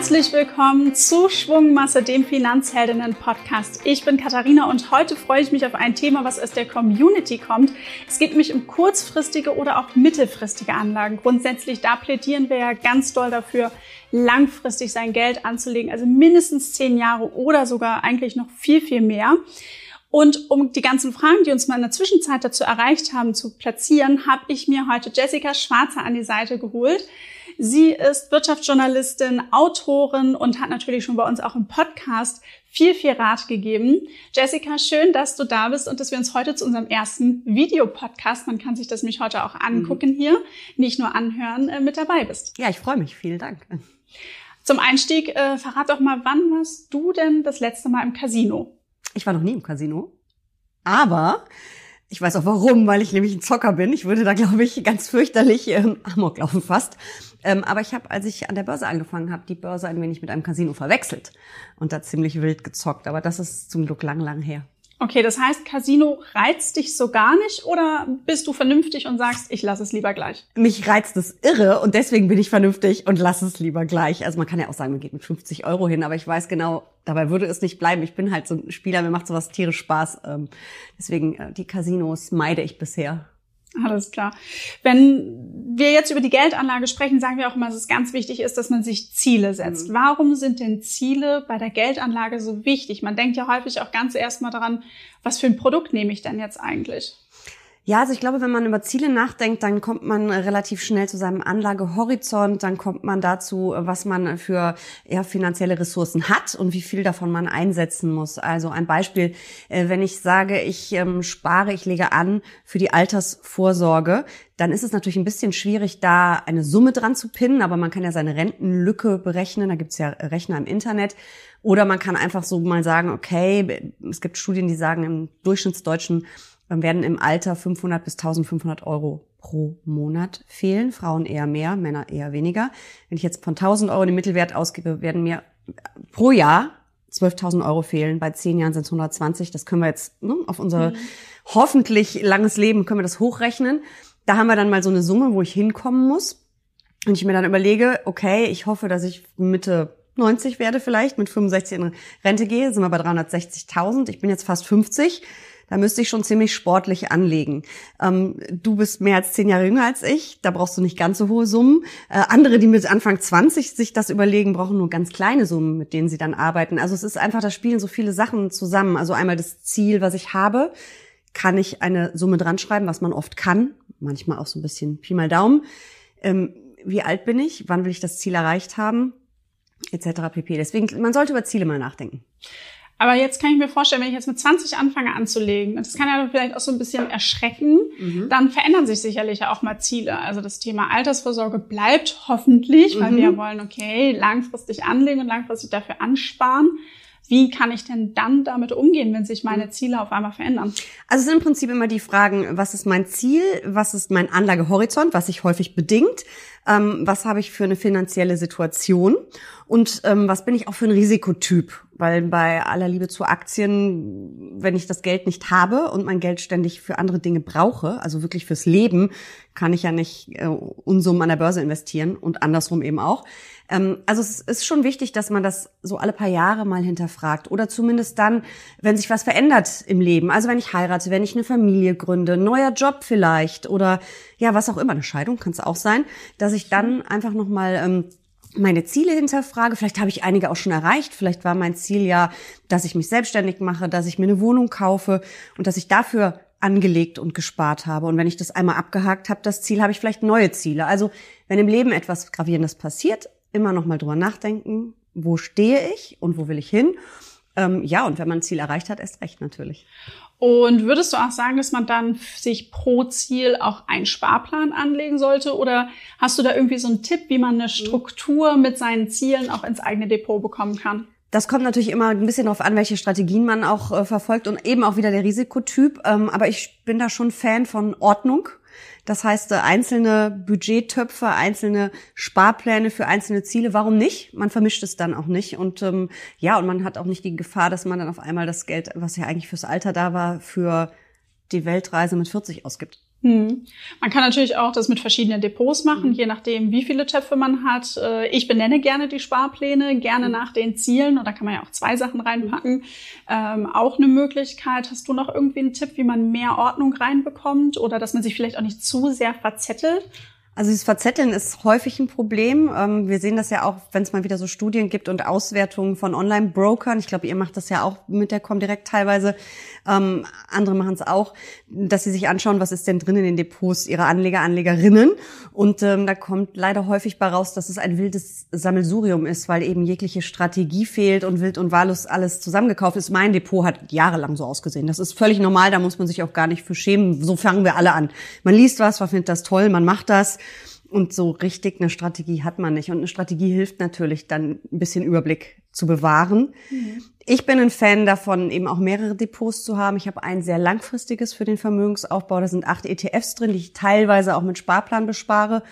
Herzlich willkommen zu Schwungmasse, dem Finanzheldinnen-Podcast. Ich bin Katharina und heute freue ich mich auf ein Thema, was aus der Community kommt. Es geht nämlich um kurzfristige oder auch mittelfristige Anlagen. Grundsätzlich, da plädieren wir ja ganz doll dafür, langfristig sein Geld anzulegen, also mindestens zehn Jahre oder sogar eigentlich noch viel, viel mehr. Und um die ganzen Fragen, die uns mal in der Zwischenzeit dazu erreicht haben, zu platzieren, habe ich mir heute Jessica Schwarzer an die Seite geholt. Sie ist Wirtschaftsjournalistin, Autorin und hat natürlich schon bei uns auch im Podcast viel, viel Rat gegeben. Jessica, schön, dass du da bist und dass wir uns heute zu unserem ersten Videopodcast, man kann sich das nämlich heute auch angucken mhm. hier, nicht nur anhören, äh, mit dabei bist. Ja, ich freue mich. Vielen Dank. Zum Einstieg, äh, verrat doch mal, wann warst du denn das letzte Mal im Casino? Ich war noch nie im Casino. Aber ich weiß auch warum, weil ich nämlich ein Zocker bin. Ich würde da, glaube ich, ganz fürchterlich ähm, Amok laufen fast. Ähm, aber ich habe, als ich an der Börse angefangen habe, die Börse ein wenig mit einem Casino verwechselt und da ziemlich wild gezockt. Aber das ist zum Glück lang, lang her. Okay, das heißt, Casino reizt dich so gar nicht oder bist du vernünftig und sagst, ich lasse es lieber gleich? Mich reizt es irre und deswegen bin ich vernünftig und lasse es lieber gleich. Also man kann ja auch sagen, man geht mit 50 Euro hin, aber ich weiß genau, dabei würde es nicht bleiben. Ich bin halt so ein Spieler, mir macht sowas tierisch Spaß. Ähm, deswegen äh, die Casinos meide ich bisher. Alles klar. Wenn wir jetzt über die Geldanlage sprechen, sagen wir auch immer, dass es ganz wichtig ist, dass man sich Ziele setzt. Mhm. Warum sind denn Ziele bei der Geldanlage so wichtig? Man denkt ja häufig auch ganz erstmal daran, was für ein Produkt nehme ich denn jetzt eigentlich? Ja, also ich glaube, wenn man über Ziele nachdenkt, dann kommt man relativ schnell zu seinem Anlagehorizont, dann kommt man dazu, was man für ja, finanzielle Ressourcen hat und wie viel davon man einsetzen muss. Also ein Beispiel, äh, wenn ich sage, ich ähm, spare, ich lege an für die Altersvorsorge, dann ist es natürlich ein bisschen schwierig, da eine Summe dran zu pinnen, aber man kann ja seine Rentenlücke berechnen, da gibt's ja Rechner im Internet. Oder man kann einfach so mal sagen, okay, es gibt Studien, die sagen, im Durchschnittsdeutschen werden im Alter 500 bis 1500 Euro pro Monat fehlen. Frauen eher mehr, Männer eher weniger. Wenn ich jetzt von 1000 Euro den Mittelwert ausgebe, werden mir pro Jahr 12.000 Euro fehlen. Bei zehn Jahren sind es 120. Das können wir jetzt ne, auf unser mhm. hoffentlich langes Leben können wir das hochrechnen. Da haben wir dann mal so eine Summe, wo ich hinkommen muss. Und ich mir dann überlege, okay, ich hoffe, dass ich Mitte 90 werde vielleicht, mit 65 in Rente gehe, sind wir bei 360.000. Ich bin jetzt fast 50 da müsste ich schon ziemlich sportlich anlegen. Ähm, du bist mehr als zehn Jahre jünger als ich, da brauchst du nicht ganz so hohe Summen. Äh, andere, die mit Anfang 20 sich das überlegen, brauchen nur ganz kleine Summen, mit denen sie dann arbeiten. Also es ist einfach, da spielen so viele Sachen zusammen. Also einmal das Ziel, was ich habe, kann ich eine Summe dran schreiben, was man oft kann, manchmal auch so ein bisschen Pi mal Daumen. Ähm, wie alt bin ich? Wann will ich das Ziel erreicht haben? Etc. pp. Deswegen, man sollte über Ziele mal nachdenken. Aber jetzt kann ich mir vorstellen, wenn ich jetzt mit 20 anfange anzulegen, und das kann ja vielleicht auch so ein bisschen erschrecken, mhm. dann verändern sich sicherlich auch mal Ziele. Also das Thema Altersvorsorge bleibt hoffentlich, mhm. weil wir wollen, okay, langfristig anlegen und langfristig dafür ansparen. Wie kann ich denn dann damit umgehen, wenn sich meine Ziele auf einmal verändern? Also es sind im Prinzip immer die Fragen, was ist mein Ziel, was ist mein Anlagehorizont, was sich häufig bedingt, ähm, was habe ich für eine finanzielle Situation und ähm, was bin ich auch für ein Risikotyp. Weil bei aller Liebe zu Aktien, wenn ich das Geld nicht habe und mein Geld ständig für andere Dinge brauche, also wirklich fürs Leben, kann ich ja nicht äh, Unsummen an der Börse investieren und andersrum eben auch. Ähm, also es ist schon wichtig, dass man das so alle paar Jahre mal hinterfragt oder zumindest dann, wenn sich was verändert im Leben. Also wenn ich heirate, wenn ich eine Familie gründe, neuer Job vielleicht oder ja, was auch immer, eine Scheidung kann es auch sein, dass ich dann einfach noch mal ähm, meine Ziele hinterfrage. Vielleicht habe ich einige auch schon erreicht. Vielleicht war mein Ziel ja, dass ich mich selbstständig mache, dass ich mir eine Wohnung kaufe und dass ich dafür angelegt und gespart habe. Und wenn ich das einmal abgehakt habe, das Ziel, habe ich vielleicht neue Ziele. Also wenn im Leben etwas Gravierendes passiert, immer noch mal drüber nachdenken, wo stehe ich und wo will ich hin. Ähm, ja, und wenn man ein Ziel erreicht hat, erst recht natürlich. Und würdest du auch sagen, dass man dann sich pro Ziel auch einen Sparplan anlegen sollte? Oder hast du da irgendwie so einen Tipp, wie man eine Struktur mit seinen Zielen auch ins eigene Depot bekommen kann? Das kommt natürlich immer ein bisschen darauf an, welche Strategien man auch äh, verfolgt und eben auch wieder der Risikotyp. Ähm, aber ich bin da schon Fan von Ordnung das heißt, äh, einzelne Budgettöpfe, einzelne Sparpläne für einzelne Ziele, warum nicht? Man vermischt es dann auch nicht. Und ähm, ja, und man hat auch nicht die Gefahr, dass man dann auf einmal das Geld, was ja eigentlich fürs Alter da war, für die Weltreise mit 40 ausgibt. Hm. Man kann natürlich auch das mit verschiedenen Depots machen, mhm. je nachdem, wie viele Töpfe man hat. Äh, ich benenne gerne die Sparpläne, gerne mhm. nach den Zielen. Und da kann man ja auch zwei Sachen reinpacken. Ähm, auch eine Möglichkeit. Hast du noch irgendwie einen Tipp, wie man mehr Ordnung reinbekommt oder dass man sich vielleicht auch nicht zu sehr verzettelt? Also dieses Verzetteln ist häufig ein Problem. Ähm, wir sehen das ja auch, wenn es mal wieder so Studien gibt und Auswertungen von Online-Brokern. Ich glaube, ihr macht das ja auch mit der Comdirect teilweise. Ähm, andere machen es auch, dass sie sich anschauen, was ist denn drin in den Depots ihrer Anleger, Anlegerinnen. Und ähm, da kommt leider häufig bei raus, dass es ein wildes Sammelsurium ist, weil eben jegliche Strategie fehlt und wild und wahllos alles zusammengekauft ist. Mein Depot hat jahrelang so ausgesehen. Das ist völlig normal, da muss man sich auch gar nicht für schämen. So fangen wir alle an. Man liest was, man findet das toll, man macht das. Und so richtig eine Strategie hat man nicht. Und eine Strategie hilft natürlich dann ein bisschen Überblick zu bewahren. Mhm. Ich bin ein Fan davon, eben auch mehrere Depots zu haben. Ich habe ein sehr langfristiges für den Vermögensaufbau. Da sind acht ETFs drin, die ich teilweise auch mit Sparplan bespare.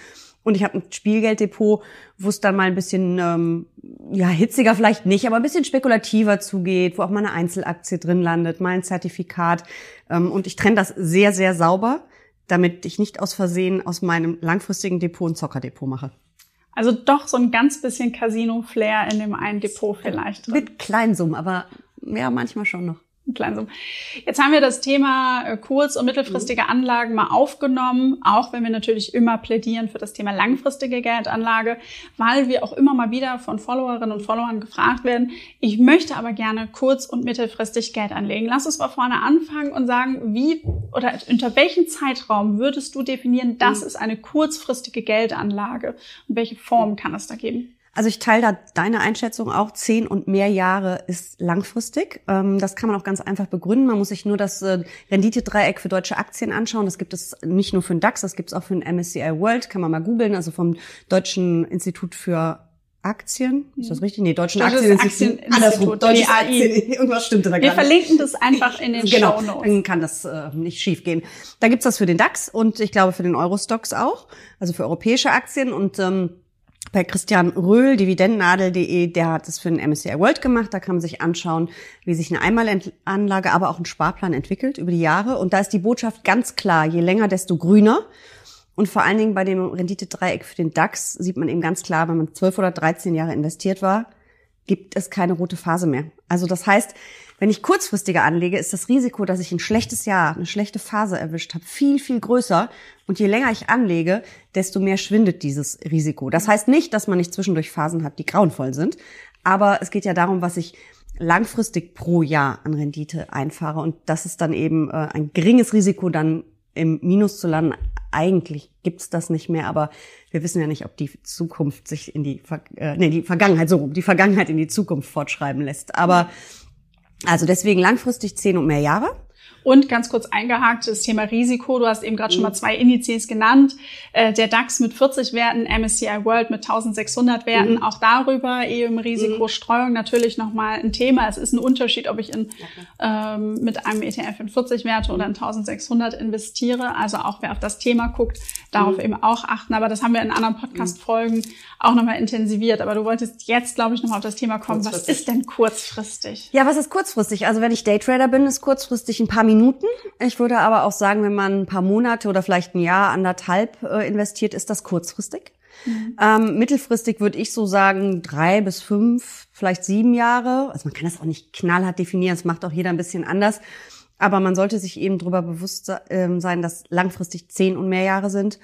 Und ich habe ein Spielgelddepot, wo es dann mal ein bisschen, ähm, ja, hitziger vielleicht nicht, aber ein bisschen spekulativer zugeht, wo auch mal eine Einzelaktie drin landet, mal ein Zertifikat. Ähm, und ich trenne das sehr, sehr sauber damit ich nicht aus Versehen aus meinem langfristigen Depot ein Zockerdepot mache. Also doch so ein ganz bisschen Casino-Flair in dem einen Depot vielleicht. Drin. Mit Kleinsummen, aber ja, manchmal schon noch. Kleinsummen. Jetzt haben wir das Thema äh, kurz- und mittelfristige mhm. Anlagen mal aufgenommen, auch wenn wir natürlich immer plädieren für das Thema langfristige Geldanlage, weil wir auch immer mal wieder von Followerinnen und Followern gefragt werden, ich möchte aber gerne kurz- und mittelfristig Geld anlegen. Lass uns mal vorne anfangen und sagen, wie oder unter welchem Zeitraum würdest du definieren, das mhm. ist eine kurzfristige Geldanlage und welche Form kann es da geben? Also ich teile da deine Einschätzung auch. Zehn und mehr Jahre ist langfristig. Ähm, das kann man auch ganz einfach begründen. Man muss sich nur das äh, Renditedreieck für deutsche Aktien anschauen. Das gibt es nicht nur für den DAX, das gibt es auch für den MSCI World. Kann man mal googeln. Also vom Deutschen Institut für Aktien, ist das richtig? Nee, Deutschen Aktieninstitut. Aktieninstitut. Deutsches Aktien, irgendwas stimmte da Wir verlinken das einfach in den genau, Show Notes. Dann kann das äh, nicht schief gehen. Da gibt's das für den DAX und ich glaube für den Eurostox auch, also für europäische Aktien und ähm, bei Christian Röhl, dividendennadel.de, der hat es für den MSCI World gemacht. Da kann man sich anschauen, wie sich eine Einmalanlage, aber auch ein Sparplan entwickelt über die Jahre. Und da ist die Botschaft ganz klar, je länger, desto grüner. Und vor allen Dingen bei dem Renditedreieck für den DAX sieht man eben ganz klar, wenn man zwölf oder dreizehn Jahre investiert war, gibt es keine rote Phase mehr. Also das heißt, wenn ich kurzfristiger anlege, ist das Risiko, dass ich ein schlechtes Jahr, eine schlechte Phase erwischt habe, viel, viel größer. Und je länger ich anlege, desto mehr schwindet dieses Risiko. Das heißt nicht, dass man nicht zwischendurch Phasen hat, die grauenvoll sind. Aber es geht ja darum, was ich langfristig pro Jahr an Rendite einfahre. Und das ist dann eben äh, ein geringes Risiko, dann im Minus zu landen. Eigentlich gibt's das nicht mehr, aber wir wissen ja nicht, ob die Zukunft sich in die, äh, nee, die Vergangenheit so rum, die Vergangenheit in die Zukunft fortschreiben lässt. Aber also deswegen langfristig zehn und mehr Jahre. Und ganz kurz eingehakt, das Thema Risiko. Du hast eben gerade schon mal mhm. zwei Indizes genannt. Äh, der DAX mit 40 Werten, MSCI World mit 1600 Werten. Mhm. Auch darüber eben Risikostreuung natürlich nochmal ein Thema. Es ist ein Unterschied, ob ich in, ähm, mit einem ETF in 40 Werte oder in 1600 investiere. Also auch wer auf das Thema guckt, darauf mhm. eben auch achten. Aber das haben wir in anderen Podcast-Folgen auch nochmal intensiviert. Aber du wolltest jetzt, glaube ich, nochmal auf das Thema kommen. Was ist denn kurzfristig? Ja, was ist kurzfristig? Also wenn ich Daytrader bin, ist kurzfristig ein paar Minuten. Ich würde aber auch sagen, wenn man ein paar Monate oder vielleicht ein Jahr, anderthalb äh, investiert, ist das kurzfristig. Mhm. Ähm, mittelfristig würde ich so sagen, drei bis fünf, vielleicht sieben Jahre. Also man kann das auch nicht knallhart definieren, das macht auch jeder ein bisschen anders. Aber man sollte sich eben darüber bewusst ähm, sein, dass langfristig zehn und mehr Jahre sind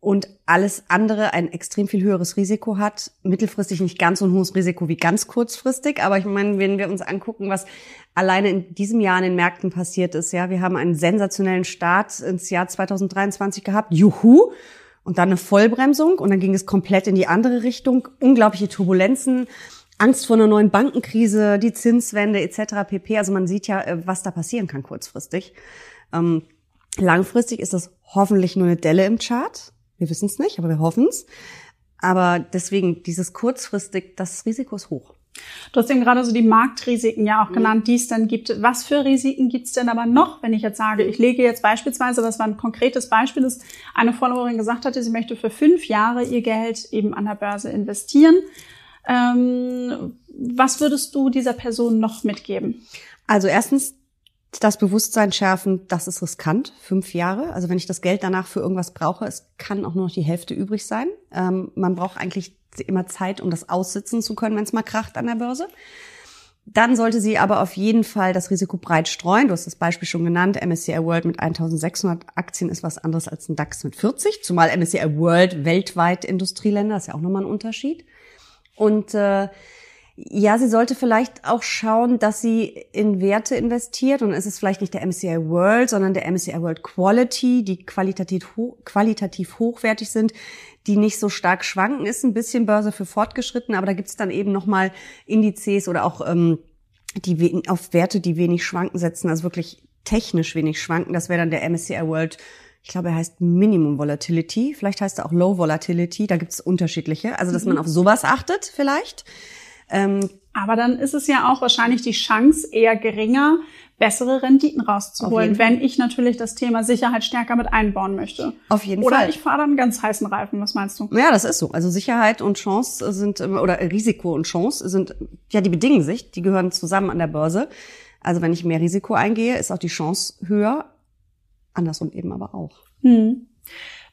und alles andere ein extrem viel höheres Risiko hat. Mittelfristig nicht ganz so ein hohes Risiko wie ganz kurzfristig, aber ich meine, wenn wir uns angucken, was alleine in diesem Jahr in den Märkten passiert ist, ja, wir haben einen sensationellen Start ins Jahr 2023 gehabt, juhu, und dann eine Vollbremsung und dann ging es komplett in die andere Richtung, unglaubliche Turbulenzen, Angst vor einer neuen Bankenkrise, die Zinswende etc. pp. Also man sieht ja, äh, was da passieren kann kurzfristig. Ähm, langfristig ist das hoffentlich nur eine Delle im Chart wir wissen es nicht, aber wir hoffen es. Aber deswegen dieses kurzfristig, das Risiko ist hoch. Du hast eben gerade so die Marktrisiken ja auch genannt, die es dann gibt. Was für Risiken gibt es denn aber noch, wenn ich jetzt sage, ich lege jetzt beispielsweise, das war ein konkretes Beispiel, dass eine Followerin gesagt hatte, sie möchte für fünf Jahre ihr Geld eben an der Börse investieren. Ähm, was würdest du dieser Person noch mitgeben? Also erstens das Bewusstsein schärfen, das ist riskant, fünf Jahre. Also wenn ich das Geld danach für irgendwas brauche, es kann auch nur noch die Hälfte übrig sein. Ähm, man braucht eigentlich immer Zeit, um das aussitzen zu können, wenn es mal kracht an der Börse. Dann sollte sie aber auf jeden Fall das Risiko breit streuen. Du hast das Beispiel schon genannt. MSCI World mit 1600 Aktien ist was anderes als ein DAX mit 40. Zumal MSCI World weltweit Industrieländer, ist ja auch nochmal ein Unterschied. Und äh, ja, sie sollte vielleicht auch schauen, dass sie in Werte investiert und es ist vielleicht nicht der MSCI World, sondern der MSCI World Quality, die qualitativ, ho qualitativ hochwertig sind, die nicht so stark schwanken, ist ein bisschen Börse für Fortgeschritten, aber da gibt's dann eben nochmal Indizes oder auch ähm, die auf Werte, die wenig schwanken setzen, also wirklich technisch wenig schwanken. Das wäre dann der MSCI World ich glaube, er heißt Minimum Volatility. Vielleicht heißt er auch Low Volatility. Da gibt's unterschiedliche. Also, dass man mhm. auf sowas achtet vielleicht. Ähm, Aber dann ist es ja auch wahrscheinlich die Chance eher geringer, bessere Renditen rauszuholen, wenn ich natürlich das Thema Sicherheit stärker mit einbauen möchte. Auf jeden oder Fall. Oder ich fahre dann ganz heißen Reifen. Was meinst du? Ja, das ist so. Also Sicherheit und Chance sind oder Risiko und Chance sind ja die bedingen sich. Die gehören zusammen an der Börse. Also wenn ich mehr Risiko eingehe, ist auch die Chance höher. Andersrum eben aber auch. Hm.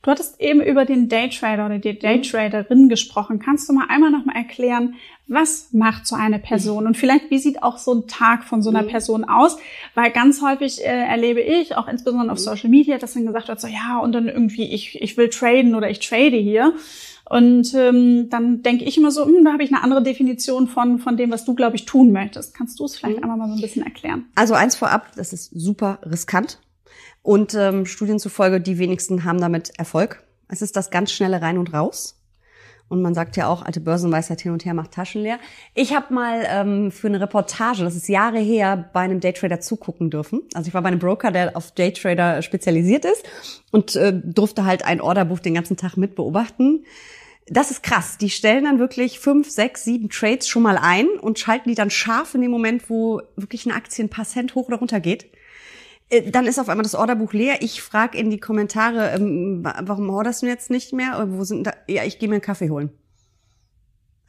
Du hattest eben über den Daytrader oder die Daytraderin gesprochen. Kannst du mal einmal noch mal erklären, was macht so eine Person und vielleicht wie sieht auch so ein Tag von so einer mhm. Person aus? Weil ganz häufig äh, erlebe ich, auch insbesondere auf mhm. Social Media, dass dann gesagt wird, so ja und dann irgendwie ich ich will traden oder ich trade hier. Und ähm, dann denke ich immer so, hm, da habe ich eine andere Definition von, von dem, was du, glaube ich, tun möchtest. Kannst du es vielleicht mhm. einmal mal so ein bisschen erklären? Also eins vorab, das ist super riskant. Und ähm, Studien zufolge, die wenigsten haben damit Erfolg. Es ist das ganz schnelle Rein und Raus. Und man sagt ja auch, alte Börsenweisheit hin und her macht Taschen leer. Ich habe mal ähm, für eine Reportage, das ist Jahre her, bei einem Daytrader zugucken dürfen. Also ich war bei einem Broker, der auf Daytrader spezialisiert ist und äh, durfte halt ein Orderbuch den ganzen Tag mit beobachten. Das ist krass. Die stellen dann wirklich fünf, sechs, sieben Trades schon mal ein und schalten die dann scharf in dem Moment, wo wirklich eine Aktie ein paar Cent hoch oder runter geht. Äh, dann ist auf einmal das Orderbuch leer. Ich frage in die Kommentare, ähm, warum orderst du jetzt nicht mehr? Wo sind da? Ja, ich gehe mir einen Kaffee holen.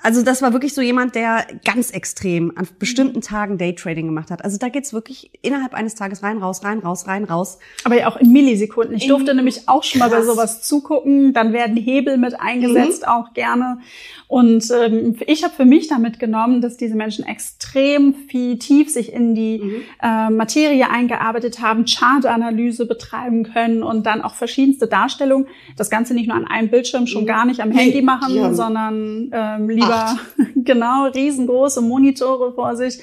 Also das war wirklich so jemand, der ganz extrem an bestimmten Tagen Daytrading gemacht hat. Also da geht's wirklich innerhalb eines Tages rein, raus, rein, raus, rein, raus. Aber ja auch in Millisekunden. Ich durfte in nämlich auch schon krass. mal bei sowas zugucken. Dann werden Hebel mit eingesetzt, mhm. auch gerne. Und ähm, ich habe für mich damit genommen, dass diese Menschen extrem viel tief sich in die mhm. äh, Materie eingearbeitet haben, Chartanalyse betreiben können und dann auch verschiedenste Darstellungen. Das Ganze nicht nur an einem Bildschirm, schon mhm. gar nicht am Handy machen, sondern ähm, lieber genau riesengroße Monitore vor sich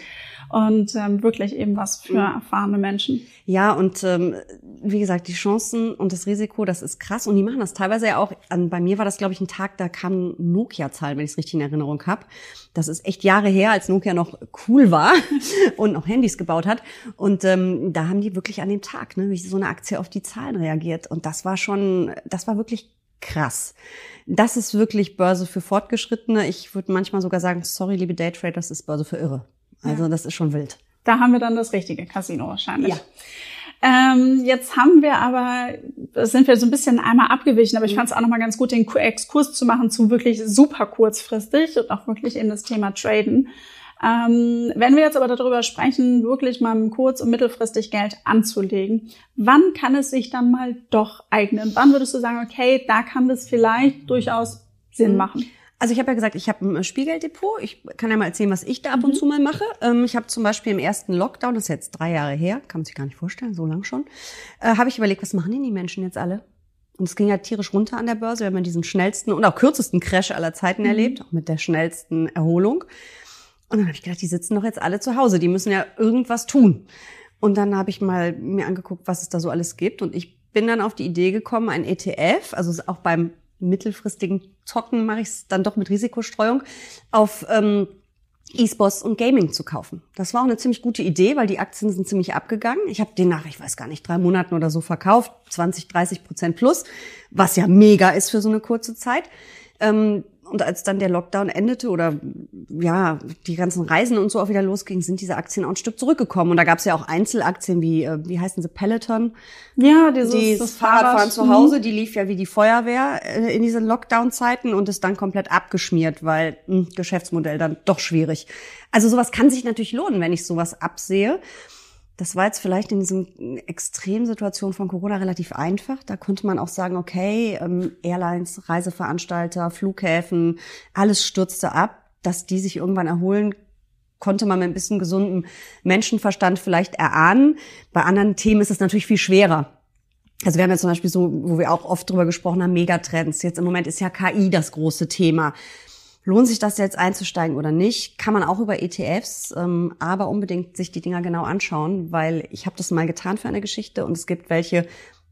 und ähm, wirklich eben was für mhm. erfahrene Menschen. Ja, und ähm, wie gesagt, die Chancen und das Risiko, das ist krass. Und die machen das teilweise ja auch. An, bei mir war das, glaube ich, ein Tag, da kam Nokia-Zahlen, wenn ich es richtig in Erinnerung habe. Das ist echt Jahre her, als Nokia noch cool war und noch Handys gebaut hat. Und ähm, da haben die wirklich an dem Tag, ne, wie so eine Aktie auf die Zahlen reagiert. Und das war schon, das war wirklich krass. Das ist wirklich Börse für Fortgeschrittene. Ich würde manchmal sogar sagen, sorry, liebe Daytrader, das ist Börse für Irre. Also das ist schon wild. Da haben wir dann das richtige Casino wahrscheinlich. Ja. Ähm, jetzt haben wir aber, sind wir so ein bisschen einmal abgewichen, aber ich mhm. fand es auch nochmal ganz gut, den Exkurs zu machen zu wirklich super kurzfristig und auch wirklich in das Thema Traden. Ähm, wenn wir jetzt aber darüber sprechen, wirklich mal kurz- und mittelfristig Geld anzulegen, wann kann es sich dann mal doch eignen? Wann würdest du sagen, okay, da kann das vielleicht durchaus Sinn mhm. machen? Also ich habe ja gesagt, ich habe ein Spiegeldepot. Ich kann ja mal erzählen, was ich da ab und mhm. zu mal mache. Ähm, ich habe zum Beispiel im ersten Lockdown, das ist jetzt drei Jahre her, kann man sich gar nicht vorstellen, so lang schon, äh, habe ich überlegt, was machen denn die Menschen jetzt alle? Und es ging ja tierisch runter an der Börse. Wir haben diesen schnellsten und auch kürzesten Crash aller Zeiten mhm. erlebt, auch mit der schnellsten Erholung. Und dann habe ich gedacht, die sitzen doch jetzt alle zu Hause, die müssen ja irgendwas tun. Und dann habe ich mal mir angeguckt, was es da so alles gibt. Und ich bin dann auf die Idee gekommen, ein ETF, also auch beim mittelfristigen Zocken mache ich es dann doch mit Risikostreuung, auf ähm, E-Sports und Gaming zu kaufen. Das war auch eine ziemlich gute Idee, weil die Aktien sind ziemlich abgegangen. Ich habe den nach, ich weiß gar nicht, drei Monaten oder so verkauft, 20, 30 Prozent plus, was ja mega ist für so eine kurze Zeit. Ähm, und als dann der Lockdown endete oder ja, die ganzen Reisen und so auch wieder losging, sind diese Aktien auch ein Stück zurückgekommen. Und da gab es ja auch Einzelaktien wie, äh, wie heißen sie, Peloton? Ja, dieses die das Fahrradfahren zu Hause, die lief ja wie die Feuerwehr äh, in diesen Lockdown-Zeiten und ist dann komplett abgeschmiert, weil mh, hm, Geschäftsmodell dann doch schwierig. Also sowas kann sich natürlich lohnen, wenn ich sowas absehe. Das war jetzt vielleicht in diesen Extremsituationen von Corona relativ einfach. Da konnte man auch sagen, okay, ähm, Airlines, Reiseveranstalter, Flughäfen, alles stürzte ab, dass die sich irgendwann erholen konnte man mit ein bisschen gesundem Menschenverstand vielleicht erahnen. Bei anderen Themen ist es natürlich viel schwerer. Also wir haben ja zum Beispiel so, wo wir auch oft drüber gesprochen haben, Megatrends. Jetzt im Moment ist ja KI das große Thema. Lohnt sich das jetzt einzusteigen oder nicht? Kann man auch über ETFs, ähm, aber unbedingt sich die Dinger genau anschauen, weil ich habe das mal getan für eine Geschichte und es gibt welche,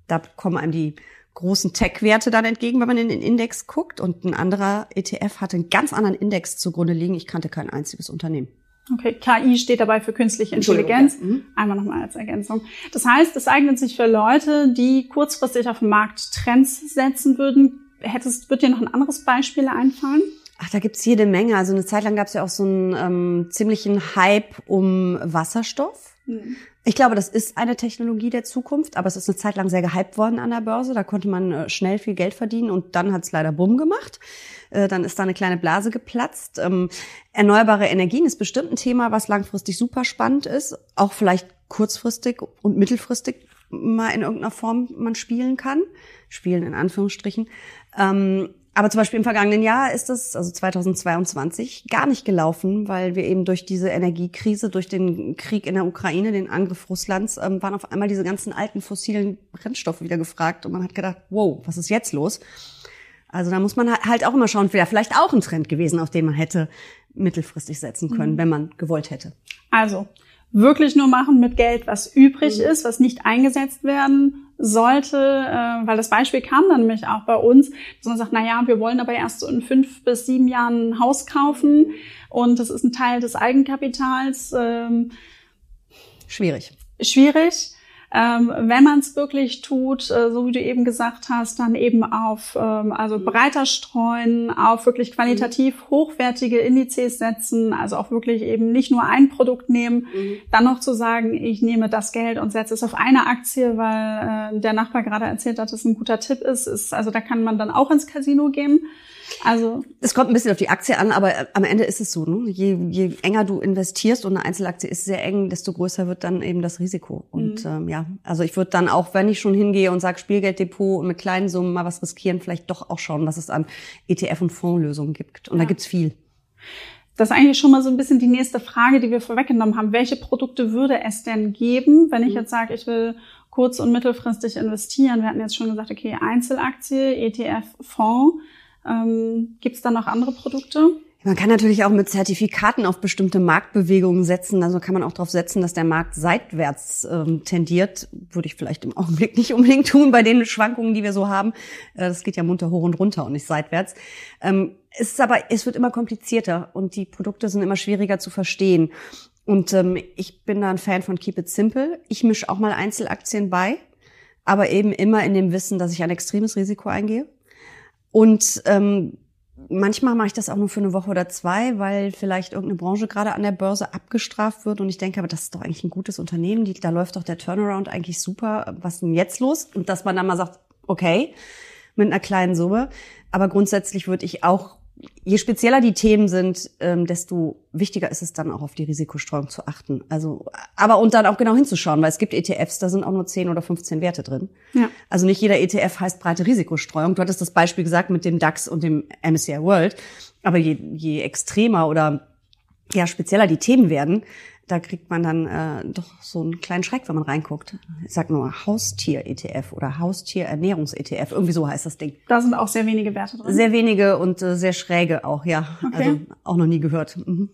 da kommen einem die großen Tech-Werte dann entgegen, wenn man in den Index guckt und ein anderer ETF hatte einen ganz anderen Index zugrunde liegen. Ich kannte kein einziges Unternehmen. Okay, KI steht dabei für künstliche Intelligenz. Ja. Mhm. Einmal nochmal als Ergänzung. Das heißt, es eignet sich für Leute, die kurzfristig auf dem Markt Trends setzen würden. Hättest, wird dir noch ein anderes Beispiel einfallen? Ach, da gibt's jede Menge. Also eine Zeit lang gab's ja auch so einen ähm, ziemlichen Hype um Wasserstoff. Mhm. Ich glaube, das ist eine Technologie der Zukunft, aber es ist eine Zeit lang sehr gehypt worden an der Börse. Da konnte man äh, schnell viel Geld verdienen und dann hat's leider Bumm gemacht. Äh, dann ist da eine kleine Blase geplatzt. Ähm, erneuerbare Energien ist bestimmt ein Thema, was langfristig super spannend ist, auch vielleicht kurzfristig und mittelfristig mal in irgendeiner Form man spielen kann. Spielen in Anführungsstrichen. Ähm, aber zum Beispiel im vergangenen Jahr ist es, also 2022, gar nicht gelaufen, weil wir eben durch diese Energiekrise, durch den Krieg in der Ukraine, den Angriff Russlands, ähm, waren auf einmal diese ganzen alten fossilen Brennstoffe wieder gefragt und man hat gedacht, wow, was ist jetzt los? Also da muss man halt auch immer schauen, wäre vielleicht auch ein Trend gewesen, auf den man hätte mittelfristig setzen können, mhm. wenn man gewollt hätte. Also wirklich nur machen mit Geld, was übrig mhm. ist, was nicht eingesetzt werden sollte, äh, weil das Beispiel kam dann nämlich auch bei uns, dass man sagt, na ja, wir wollen aber erst so in fünf bis sieben Jahren ein Haus kaufen und das ist ein Teil des Eigenkapitals. Ähm, schwierig. Schwierig. Ähm, wenn man es wirklich tut, äh, so wie du eben gesagt hast, dann eben auf ähm, also mhm. breiter streuen, auf wirklich qualitativ mhm. hochwertige Indizes setzen, also auch wirklich eben nicht nur ein Produkt nehmen, mhm. dann noch zu sagen, ich nehme das Geld und setze es auf eine Aktie, weil äh, der Nachbar gerade erzählt hat, dass es ein guter Tipp ist, ist also da kann man dann auch ins Casino gehen. Also es kommt ein bisschen auf die Aktie an, aber äh, am Ende ist es so. Ne? Je, je enger du investierst und eine Einzelaktie ist sehr eng, desto größer wird dann eben das Risiko. Und mhm. ähm, ja, also ich würde dann auch, wenn ich schon hingehe und sage Spielgelddepot und mit kleinen Summen mal was riskieren, vielleicht doch auch schauen, was es an ETF und Fondslösungen gibt. Und ja. da gibt's viel. Das ist eigentlich schon mal so ein bisschen die nächste Frage, die wir vorweggenommen haben. Welche Produkte würde es denn geben, wenn ich mhm. jetzt sage, ich will kurz- und mittelfristig investieren? Wir hatten jetzt schon gesagt, okay, Einzelaktie, ETF, Fonds. Ähm, Gibt es da noch andere Produkte? Man kann natürlich auch mit Zertifikaten auf bestimmte Marktbewegungen setzen. Also kann man auch darauf setzen, dass der Markt seitwärts ähm, tendiert. Würde ich vielleicht im Augenblick nicht unbedingt tun bei den Schwankungen, die wir so haben. Äh, das geht ja munter hoch und runter und nicht seitwärts. Ähm, es ist aber, es wird immer komplizierter und die Produkte sind immer schwieriger zu verstehen. Und ähm, ich bin da ein Fan von Keep It Simple. Ich mische auch mal Einzelaktien bei, aber eben immer in dem Wissen, dass ich ein extremes Risiko eingehe und ähm, manchmal mache ich das auch nur für eine Woche oder zwei, weil vielleicht irgendeine Branche gerade an der Börse abgestraft wird und ich denke, aber das ist doch eigentlich ein gutes Unternehmen, die, da läuft doch der Turnaround eigentlich super. Was ist denn jetzt los? Und dass man dann mal sagt, okay, mit einer kleinen Summe. Aber grundsätzlich würde ich auch je spezieller die Themen sind, ähm, desto wichtiger ist es dann auch auf die Risikostreuung zu achten. Also, aber und dann auch genau hinzuschauen, weil es gibt ETFs, da sind auch nur 10 oder 15 Werte drin. Ja. Also nicht jeder ETF heißt breite Risikostreuung. Du hattest das Beispiel gesagt mit dem DAX und dem MSCI World. Aber je, je extremer oder ja, spezieller die Themen werden, da kriegt man dann äh, doch so einen kleinen Schreck, wenn man reinguckt. Ich sag nur Haustier-ETF oder Haustier-Ernährungs-ETF. Irgendwie so heißt das Ding. Da sind auch sehr wenige Werte drin. Sehr wenige und äh, sehr schräge auch, ja. Okay. Also auch noch nie gehört. Mhm.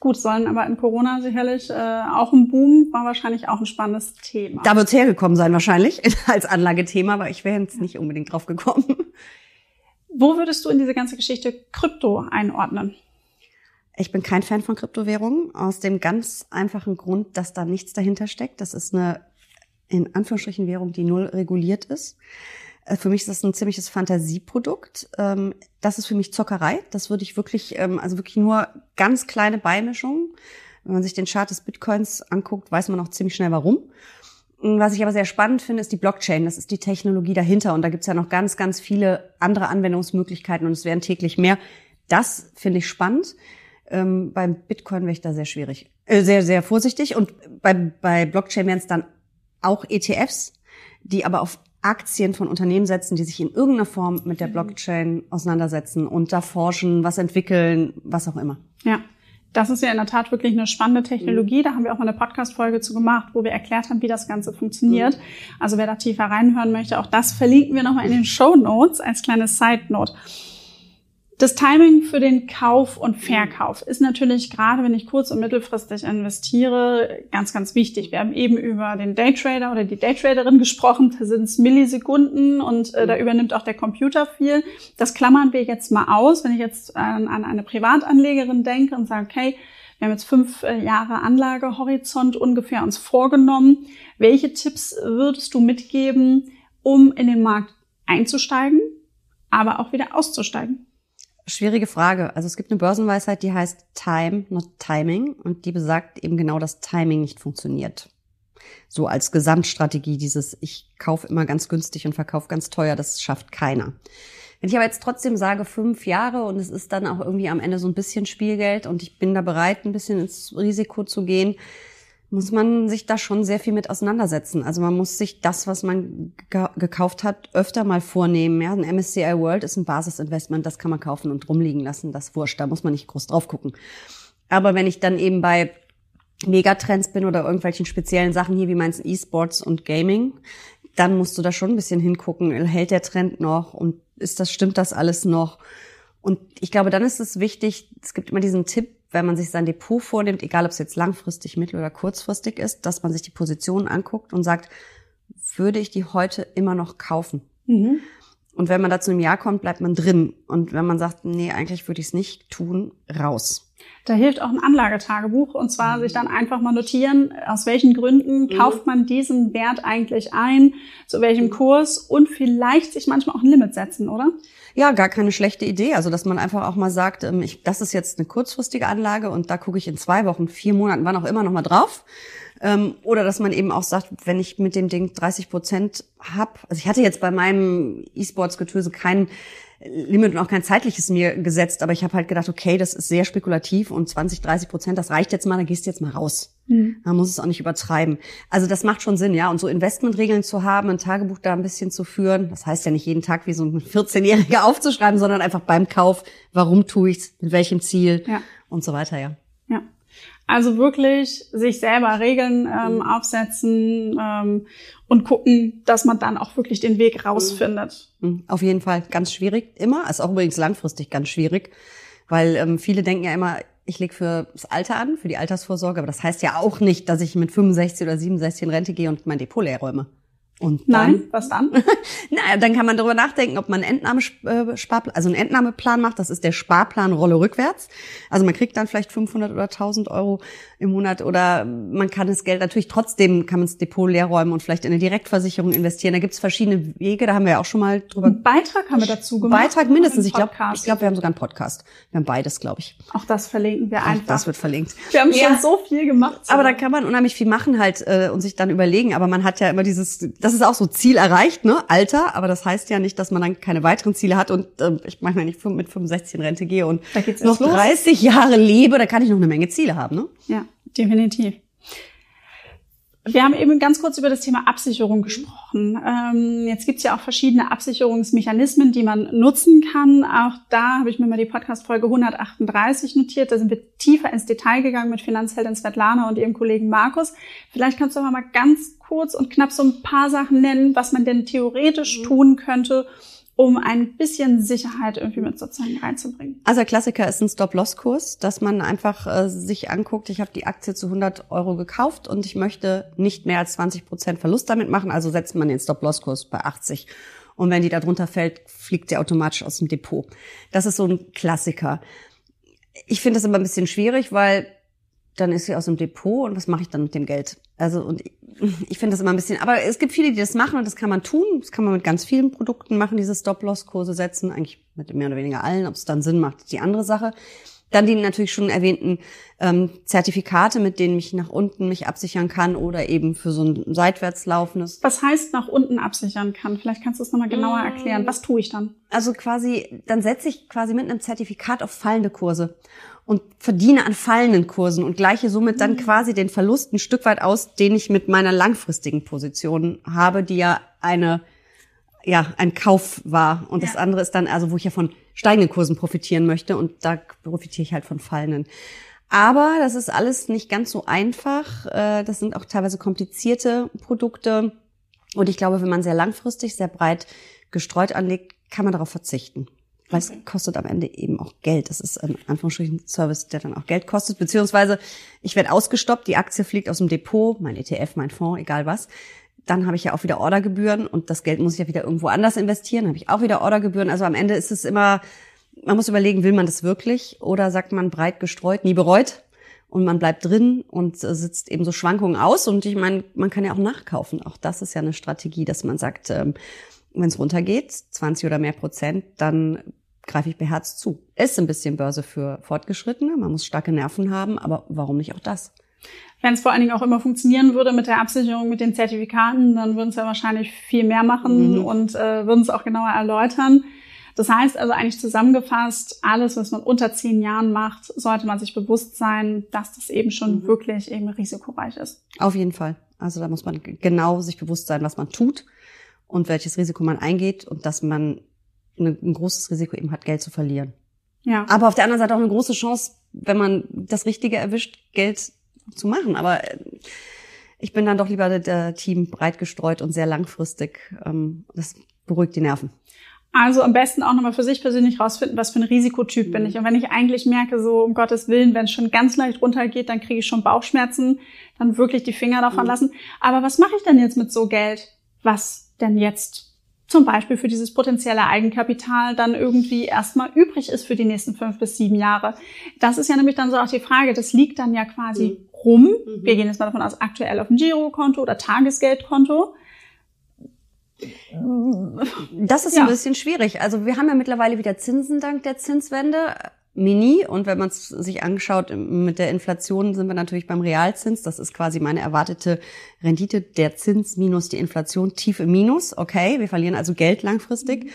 Gut, sollen aber in Corona sicherlich äh, auch ein Boom, war wahrscheinlich auch ein spannendes Thema. Da wird's hergekommen sein wahrscheinlich als Anlagethema, aber ich wäre jetzt nicht unbedingt drauf gekommen. Wo würdest du in diese ganze Geschichte Krypto einordnen? Ich bin kein Fan von Kryptowährungen aus dem ganz einfachen Grund, dass da nichts dahinter steckt. Das ist eine in Anführungsstrichen Währung, die null reguliert ist. Äh, für mich ist das ein ziemliches Fantasieprodukt. Ähm, das ist für mich Zockerei. Das würde ich wirklich, ähm, also wirklich nur ganz kleine Beimischungen. Wenn man sich den Chart des Bitcoins anguckt, weiß man auch ziemlich schnell warum. Was ich aber sehr spannend finde, ist die Blockchain. Das ist die Technologie dahinter. Und da gibt's ja noch ganz, ganz viele andere Anwendungsmöglichkeiten und es werden täglich mehr. Das finde ich spannend. Ähm, beim Bitcoin wäre ich da sehr schwierig. Äh, sehr, sehr vorsichtig. Und bei, bei Blockchain wären es dann auch ETFs, die aber auf Aktien von Unternehmen setzen, die sich in irgendeiner Form mit der mhm. Blockchain auseinandersetzen und da forschen, was entwickeln, was auch immer. Ja. Das ist ja in der Tat wirklich eine spannende Technologie. Da haben wir auch mal eine Podcast-Folge zu gemacht, wo wir erklärt haben, wie das Ganze funktioniert. Mhm. Also wer da tiefer reinhören möchte, auch das verlinken wir nochmal in den Show Notes als kleine Side Note. Das Timing für den Kauf und Verkauf ist natürlich gerade, wenn ich kurz- und mittelfristig investiere, ganz, ganz wichtig. Wir haben eben über den Daytrader oder die Daytraderin gesprochen. Da sind es Millisekunden und äh, da übernimmt auch der Computer viel. Das klammern wir jetzt mal aus. Wenn ich jetzt an, an eine Privatanlegerin denke und sage, okay, wir haben jetzt fünf äh, Jahre Anlagehorizont ungefähr uns vorgenommen. Welche Tipps würdest du mitgeben, um in den Markt einzusteigen, aber auch wieder auszusteigen? Schwierige Frage. Also es gibt eine Börsenweisheit, die heißt Time, not Timing. Und die besagt eben genau, dass Timing nicht funktioniert. So als Gesamtstrategie dieses, ich kaufe immer ganz günstig und verkaufe ganz teuer, das schafft keiner. Wenn ich aber jetzt trotzdem sage, fünf Jahre und es ist dann auch irgendwie am Ende so ein bisschen Spielgeld und ich bin da bereit, ein bisschen ins Risiko zu gehen, muss man sich da schon sehr viel mit auseinandersetzen. Also man muss sich das, was man gekauft hat, öfter mal vornehmen. Ja, ein MSCI World ist ein Basisinvestment, das kann man kaufen und rumliegen lassen. Das wurscht, da muss man nicht groß drauf gucken. Aber wenn ich dann eben bei Megatrends bin oder irgendwelchen speziellen Sachen hier, wie meinst E-Sports und Gaming, dann musst du da schon ein bisschen hingucken. Hält der Trend noch und ist das, stimmt das alles noch? Und ich glaube, dann ist es wichtig, es gibt immer diesen Tipp, wenn man sich sein Depot vornimmt, egal ob es jetzt langfristig, mittel- oder kurzfristig ist, dass man sich die Positionen anguckt und sagt, würde ich die heute immer noch kaufen? Mhm. Und wenn man da zu einem Jahr kommt, bleibt man drin. Und wenn man sagt, nee, eigentlich würde ich es nicht tun, raus. Da hilft auch ein Anlagetagebuch und zwar sich dann einfach mal notieren, aus welchen Gründen mhm. kauft man diesen Wert eigentlich ein, zu welchem Kurs und vielleicht sich manchmal auch ein Limit setzen, oder? Ja, gar keine schlechte Idee. Also, dass man einfach auch mal sagt, ähm, ich, das ist jetzt eine kurzfristige Anlage und da gucke ich in zwei Wochen, vier Monaten, wann auch immer noch mal drauf. Ähm, oder dass man eben auch sagt, wenn ich mit dem Ding 30 Prozent hab, also ich hatte jetzt bei meinem E-Sports-Getöse keinen Limit und auch kein zeitliches mir gesetzt, aber ich habe halt gedacht, okay, das ist sehr spekulativ und 20, 30 Prozent, das reicht jetzt mal, dann gehst du jetzt mal raus. Mhm. Man muss es auch nicht übertreiben. Also das macht schon Sinn, ja. Und so Investmentregeln zu haben, ein Tagebuch da ein bisschen zu führen, das heißt ja nicht jeden Tag wie so ein 14-Jähriger aufzuschreiben, sondern einfach beim Kauf, warum tue ich's, mit welchem Ziel ja. und so weiter, ja. Also wirklich sich selber Regeln ähm, mhm. aufsetzen ähm, und gucken, dass man dann auch wirklich den Weg rausfindet. Mhm. Auf jeden Fall ganz schwierig immer, ist auch übrigens langfristig ganz schwierig, weil ähm, viele denken ja immer, ich lege für das Alter an, für die Altersvorsorge, aber das heißt ja auch nicht, dass ich mit 65 oder 67 in Rente gehe und mein Depot leer räume. Und dann, Nein, was dann? naja, dann kann man darüber nachdenken, ob man einen Entnahmesparplan, also einen Entnahmeplan macht. Das ist der Sparplan Rolle rückwärts. Also man kriegt dann vielleicht 500 oder 1000 Euro im Monat oder man kann das Geld natürlich trotzdem, kann man das Depot leer räumen und vielleicht in eine Direktversicherung investieren. Da gibt's verschiedene Wege, da haben wir ja auch schon mal drüber. Einen Beitrag haben wir dazu gemacht. Beitrag mindestens. Ich glaube, ich glaube, wir haben sogar einen Podcast. Wir haben beides, glaube ich. Auch das verlinken wir einfach. Auch das wird verlinkt. Wir haben ja. schon so viel gemacht. Aber da kann man unheimlich viel machen halt äh, und sich dann überlegen. Aber man hat ja immer dieses, das ist auch so Ziel erreicht, ne? Alter. Aber das heißt ja nicht, dass man dann keine weiteren Ziele hat und äh, ich meine, wenn ich mit 65 in Rente gehe und noch 30 los. Jahre lebe, da kann ich noch eine Menge Ziele haben, ne? Ja definitiv. Wir haben eben ganz kurz über das Thema Absicherung gesprochen. Ähm, jetzt gibt es ja auch verschiedene Absicherungsmechanismen, die man nutzen kann. Auch da habe ich mir mal die Podcast-Folge 138 notiert. Da sind wir tiefer ins Detail gegangen mit Finanzheldin Svetlana und ihrem Kollegen Markus. Vielleicht kannst du aber mal ganz kurz und knapp so ein paar Sachen nennen, was man denn theoretisch mhm. tun könnte, um ein bisschen Sicherheit irgendwie mit sozusagen reinzubringen. Also der Klassiker ist ein Stop-Loss-Kurs, dass man einfach äh, sich anguckt, ich habe die Aktie zu 100 Euro gekauft und ich möchte nicht mehr als 20 Prozent Verlust damit machen, also setzt man den Stop-Loss-Kurs bei 80. Und wenn die da drunter fällt, fliegt sie automatisch aus dem Depot. Das ist so ein Klassiker. Ich finde das immer ein bisschen schwierig, weil dann ist sie aus dem Depot und was mache ich dann mit dem Geld? Also und ich finde das immer ein bisschen, aber es gibt viele, die das machen und das kann man tun. Das kann man mit ganz vielen Produkten machen, diese Stop-Loss-Kurse setzen, eigentlich mit mehr oder weniger allen. Ob es dann Sinn macht, ist die andere Sache. Dann die natürlich schon erwähnten ähm, Zertifikate, mit denen ich nach unten mich absichern kann oder eben für so ein seitwärts laufendes. Was heißt nach unten absichern kann? Vielleicht kannst du es nochmal genauer mm. erklären. Was tue ich dann? Also quasi, dann setze ich quasi mit einem Zertifikat auf fallende Kurse und verdiene an fallenden Kursen und gleiche somit dann mm. quasi den Verlust ein Stück weit aus, den ich mit meiner langfristigen Position habe, die ja eine ja, ein Kauf war. Und ja. das andere ist dann, also wo ich ja von steigenden Kursen profitieren möchte und da profitiere ich halt von fallenden. Aber das ist alles nicht ganz so einfach. Äh, das sind auch teilweise komplizierte Produkte. Und ich glaube, wenn man sehr langfristig, sehr breit gestreut anlegt, kann man darauf verzichten. Weil es kostet am Ende eben auch Geld. Das ist ein Anführungsstrichen Service, der dann auch Geld kostet. Beziehungsweise ich werde ausgestoppt, die Aktie fliegt aus dem Depot, mein ETF, mein Fonds, egal was dann habe ich ja auch wieder Ordergebühren und das Geld muss ich ja wieder irgendwo anders investieren, habe ich auch wieder Ordergebühren. Also am Ende ist es immer, man muss überlegen, will man das wirklich oder sagt man breit gestreut, nie bereut und man bleibt drin und sitzt eben so Schwankungen aus und ich meine, man kann ja auch nachkaufen. Auch das ist ja eine Strategie, dass man sagt, ähm, wenn es runtergeht, 20 oder mehr Prozent, dann greife ich beherzt zu. Ist ein bisschen Börse für Fortgeschrittene, man muss starke Nerven haben, aber warum nicht auch das? Wenn es vor allen Dingen auch immer funktionieren würde mit der Absicherung, mit den Zertifikaten, dann würden es ja wahrscheinlich viel mehr machen mhm. und äh, würden es auch genauer erläutern. Das heißt also eigentlich zusammengefasst, alles, was man unter zehn Jahren macht, sollte man sich bewusst sein, dass das eben schon mhm. wirklich eben risikoreich ist. Auf jeden Fall. Also da muss man genau sich bewusst sein, was man tut und welches Risiko man eingeht und dass man ein großes Risiko eben hat, Geld zu verlieren. Ja. Aber auf der anderen Seite auch eine große Chance, wenn man das Richtige erwischt, Geld zu machen. Aber äh, ich bin dann doch lieber der Team breit gestreut und sehr langfristig. Ähm, das beruhigt die Nerven. Also am besten auch nochmal für sich persönlich rausfinden, was für ein Risikotyp mhm. bin ich. Und wenn ich eigentlich merke, so um Gottes Willen, wenn es schon ganz leicht runtergeht, dann kriege ich schon Bauchschmerzen, dann wirklich die Finger davon mhm. lassen. Aber was mache ich denn jetzt mit so Geld, was denn jetzt zum Beispiel für dieses potenzielle Eigenkapital dann irgendwie erstmal übrig ist für die nächsten fünf bis sieben Jahre? Das ist ja nämlich dann so auch die Frage, das liegt dann ja quasi mhm rum. Mhm. Wir gehen jetzt mal davon aus, aktuell auf ein Girokonto oder Tagesgeldkonto. Das ist ja. ein bisschen schwierig. Also wir haben ja mittlerweile wieder Zinsen dank der Zinswende. Mini. Und wenn man es sich anschaut, mit der Inflation sind wir natürlich beim Realzins. Das ist quasi meine erwartete Rendite. Der Zins minus die Inflation tief im Minus. Okay, wir verlieren also Geld langfristig.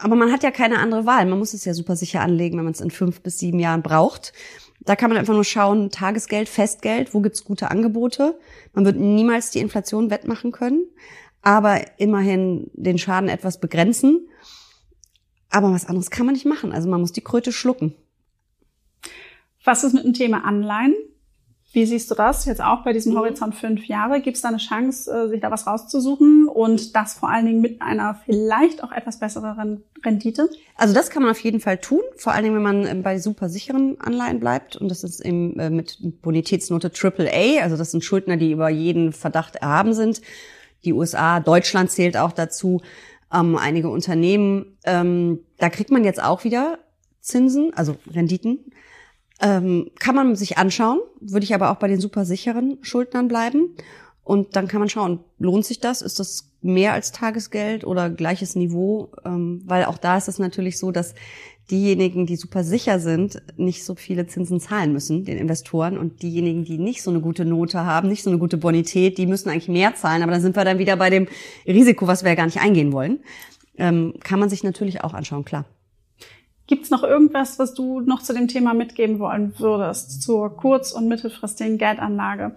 Aber man hat ja keine andere Wahl. Man muss es ja super sicher anlegen, wenn man es in fünf bis sieben Jahren braucht. Da kann man einfach nur schauen, Tagesgeld, Festgeld, wo gibt's gute Angebote. Man wird niemals die Inflation wettmachen können, aber immerhin den Schaden etwas begrenzen. Aber was anderes kann man nicht machen. Also man muss die Kröte schlucken. Was ist mit dem Thema Anleihen? Wie siehst du das jetzt auch bei diesem mhm. Horizont fünf Jahre? Gibt es da eine Chance, äh, sich da was rauszusuchen und das vor allen Dingen mit einer vielleicht auch etwas besseren Rendite? Also das kann man auf jeden Fall tun, vor allen Dingen, wenn man ähm, bei super sicheren Anleihen bleibt und das ist eben äh, mit Bonitätsnote AAA, also das sind Schuldner, die über jeden Verdacht erhaben sind. Die USA, Deutschland zählt auch dazu, ähm, einige Unternehmen. Ähm, da kriegt man jetzt auch wieder Zinsen, also Renditen ähm, kann man sich anschauen, würde ich aber auch bei den super sicheren Schuldnern bleiben. Und dann kann man schauen, lohnt sich das? Ist das mehr als Tagesgeld oder gleiches Niveau? Ähm, weil auch da ist es natürlich so, dass diejenigen, die super sicher sind, nicht so viele Zinsen zahlen müssen, den Investoren. Und diejenigen, die nicht so eine gute Note haben, nicht so eine gute Bonität, die müssen eigentlich mehr zahlen. Aber dann sind wir dann wieder bei dem Risiko, was wir ja gar nicht eingehen wollen. Ähm, kann man sich natürlich auch anschauen, klar. Gibt es noch irgendwas, was du noch zu dem Thema mitgeben wollen würdest, zur kurz- und mittelfristigen Geldanlage?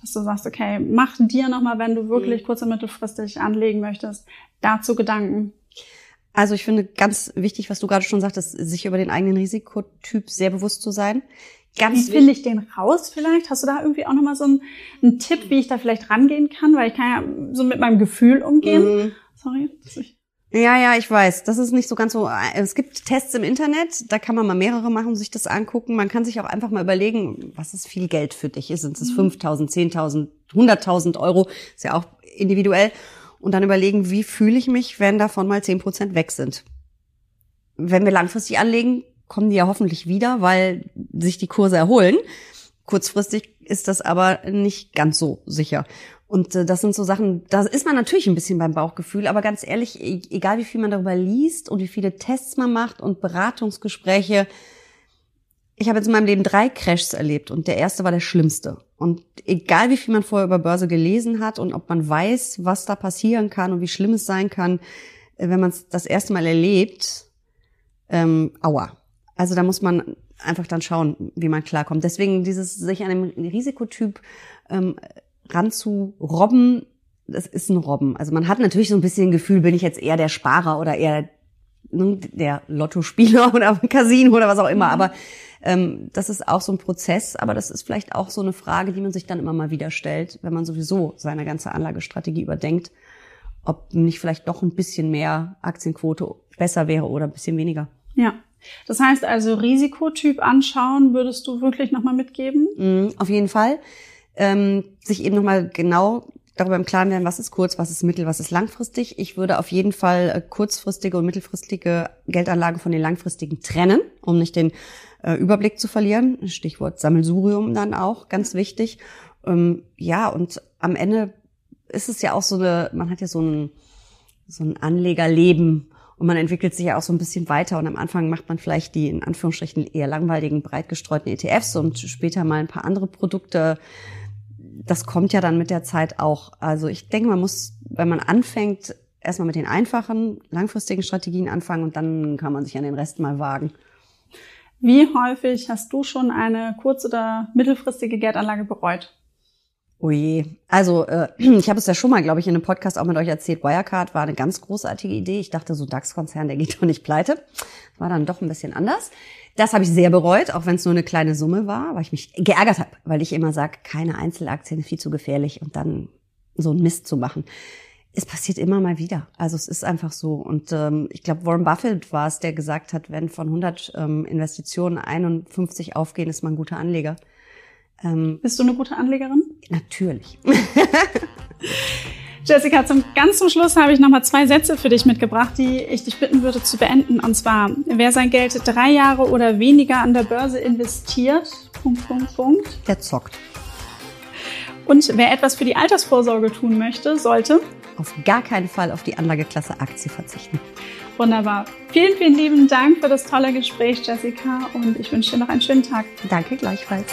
Dass du sagst, okay, mach dir nochmal, wenn du wirklich mhm. kurz- und mittelfristig anlegen möchtest, dazu Gedanken. Also ich finde ganz wichtig, was du gerade schon sagtest, sich über den eigenen Risikotyp sehr bewusst zu sein. Ganz wie finde ich den raus vielleicht? Hast du da irgendwie auch nochmal so einen, einen Tipp, wie ich da vielleicht rangehen kann? Weil ich kann ja so mit meinem Gefühl umgehen. Mhm. Sorry. Ja, ja, ich weiß. Das ist nicht so ganz so. Äh, es gibt Tests im Internet, da kann man mal mehrere machen, sich das angucken. Man kann sich auch einfach mal überlegen, was ist viel Geld für dich? Sind es 5.000, 10.000, 100.000 Euro? Ist ja auch individuell. Und dann überlegen, wie fühle ich mich, wenn davon mal 10 Prozent weg sind? Wenn wir langfristig anlegen, kommen die ja hoffentlich wieder, weil sich die Kurse erholen. Kurzfristig ist das aber nicht ganz so sicher. Und äh, das sind so Sachen, da ist man natürlich ein bisschen beim Bauchgefühl, aber ganz ehrlich, e-, egal wie viel man darüber liest und wie viele Tests man macht und Beratungsgespräche, ich habe jetzt in meinem Leben drei Crashs erlebt und der erste war der schlimmste. Und egal wie viel man vorher über Börse gelesen hat und ob man weiß, was da passieren kann und wie schlimm es sein kann, äh, wenn man es das erste Mal erlebt, ähm, aua. Also da muss man einfach dann schauen, wie man klarkommt. Deswegen dieses sich einem Risikotyp ähm, ranzurobben, das ist ein Robben. Also man hat natürlich so ein bisschen ein Gefühl, bin ich jetzt eher der Sparer oder eher ne, der Lottospieler oder Casino oder was auch immer. Mhm. Aber ähm, das ist auch so ein Prozess, aber das ist vielleicht auch so eine Frage, die man sich dann immer mal wieder stellt, wenn man sowieso seine ganze Anlagestrategie überdenkt, ob nicht vielleicht doch ein bisschen mehr Aktienquote besser wäre oder ein bisschen weniger. Ja. Das heißt also Risikotyp anschauen, würdest du wirklich nochmal mitgeben? Mm, auf jeden Fall. Ähm, sich eben nochmal genau darüber im Klaren werden, was ist kurz, was ist mittel, was ist langfristig. Ich würde auf jeden Fall äh, kurzfristige und mittelfristige Geldanlagen von den langfristigen trennen, um nicht den äh, Überblick zu verlieren. Stichwort Sammelsurium dann auch, ganz wichtig. Ähm, ja, und am Ende ist es ja auch so eine, man hat ja so ein, so ein Anlegerleben und man entwickelt sich ja auch so ein bisschen weiter und am Anfang macht man vielleicht die in Anführungsstrichen eher langweiligen, breit gestreuten ETFs und später mal ein paar andere Produkte. Das kommt ja dann mit der Zeit auch. Also ich denke, man muss, wenn man anfängt, erstmal mit den einfachen, langfristigen Strategien anfangen und dann kann man sich an den Rest mal wagen. Wie häufig hast du schon eine kurz- oder mittelfristige Geldanlage bereut? Oh je. Also äh, ich habe es ja schon mal, glaube ich, in einem Podcast auch mit euch erzählt. Wirecard war eine ganz großartige Idee. Ich dachte, so DAX-Konzern, der geht doch nicht pleite. War dann doch ein bisschen anders. Das habe ich sehr bereut, auch wenn es nur eine kleine Summe war, weil ich mich geärgert habe, weil ich immer sage, keine Einzelaktien, viel zu gefährlich und dann so einen Mist zu machen es passiert immer mal wieder. Also es ist einfach so. Und ähm, ich glaube, Warren Buffett war es, der gesagt hat, wenn von 100 ähm, Investitionen 51 aufgehen, ist man ein guter Anleger. Ähm, Bist du eine gute Anlegerin? Natürlich. Jessica, zum ganz zum Schluss habe ich nochmal zwei Sätze für dich mitgebracht, die ich dich bitten würde zu beenden. Und zwar, wer sein Geld drei Jahre oder weniger an der Börse investiert, Punkt, Punkt, Punkt. Der zockt. Und wer etwas für die Altersvorsorge tun möchte, sollte auf gar keinen Fall auf die Anlageklasse Aktie verzichten. Wunderbar. Vielen, vielen lieben Dank für das tolle Gespräch, Jessica, und ich wünsche dir noch einen schönen Tag. Danke gleichfalls.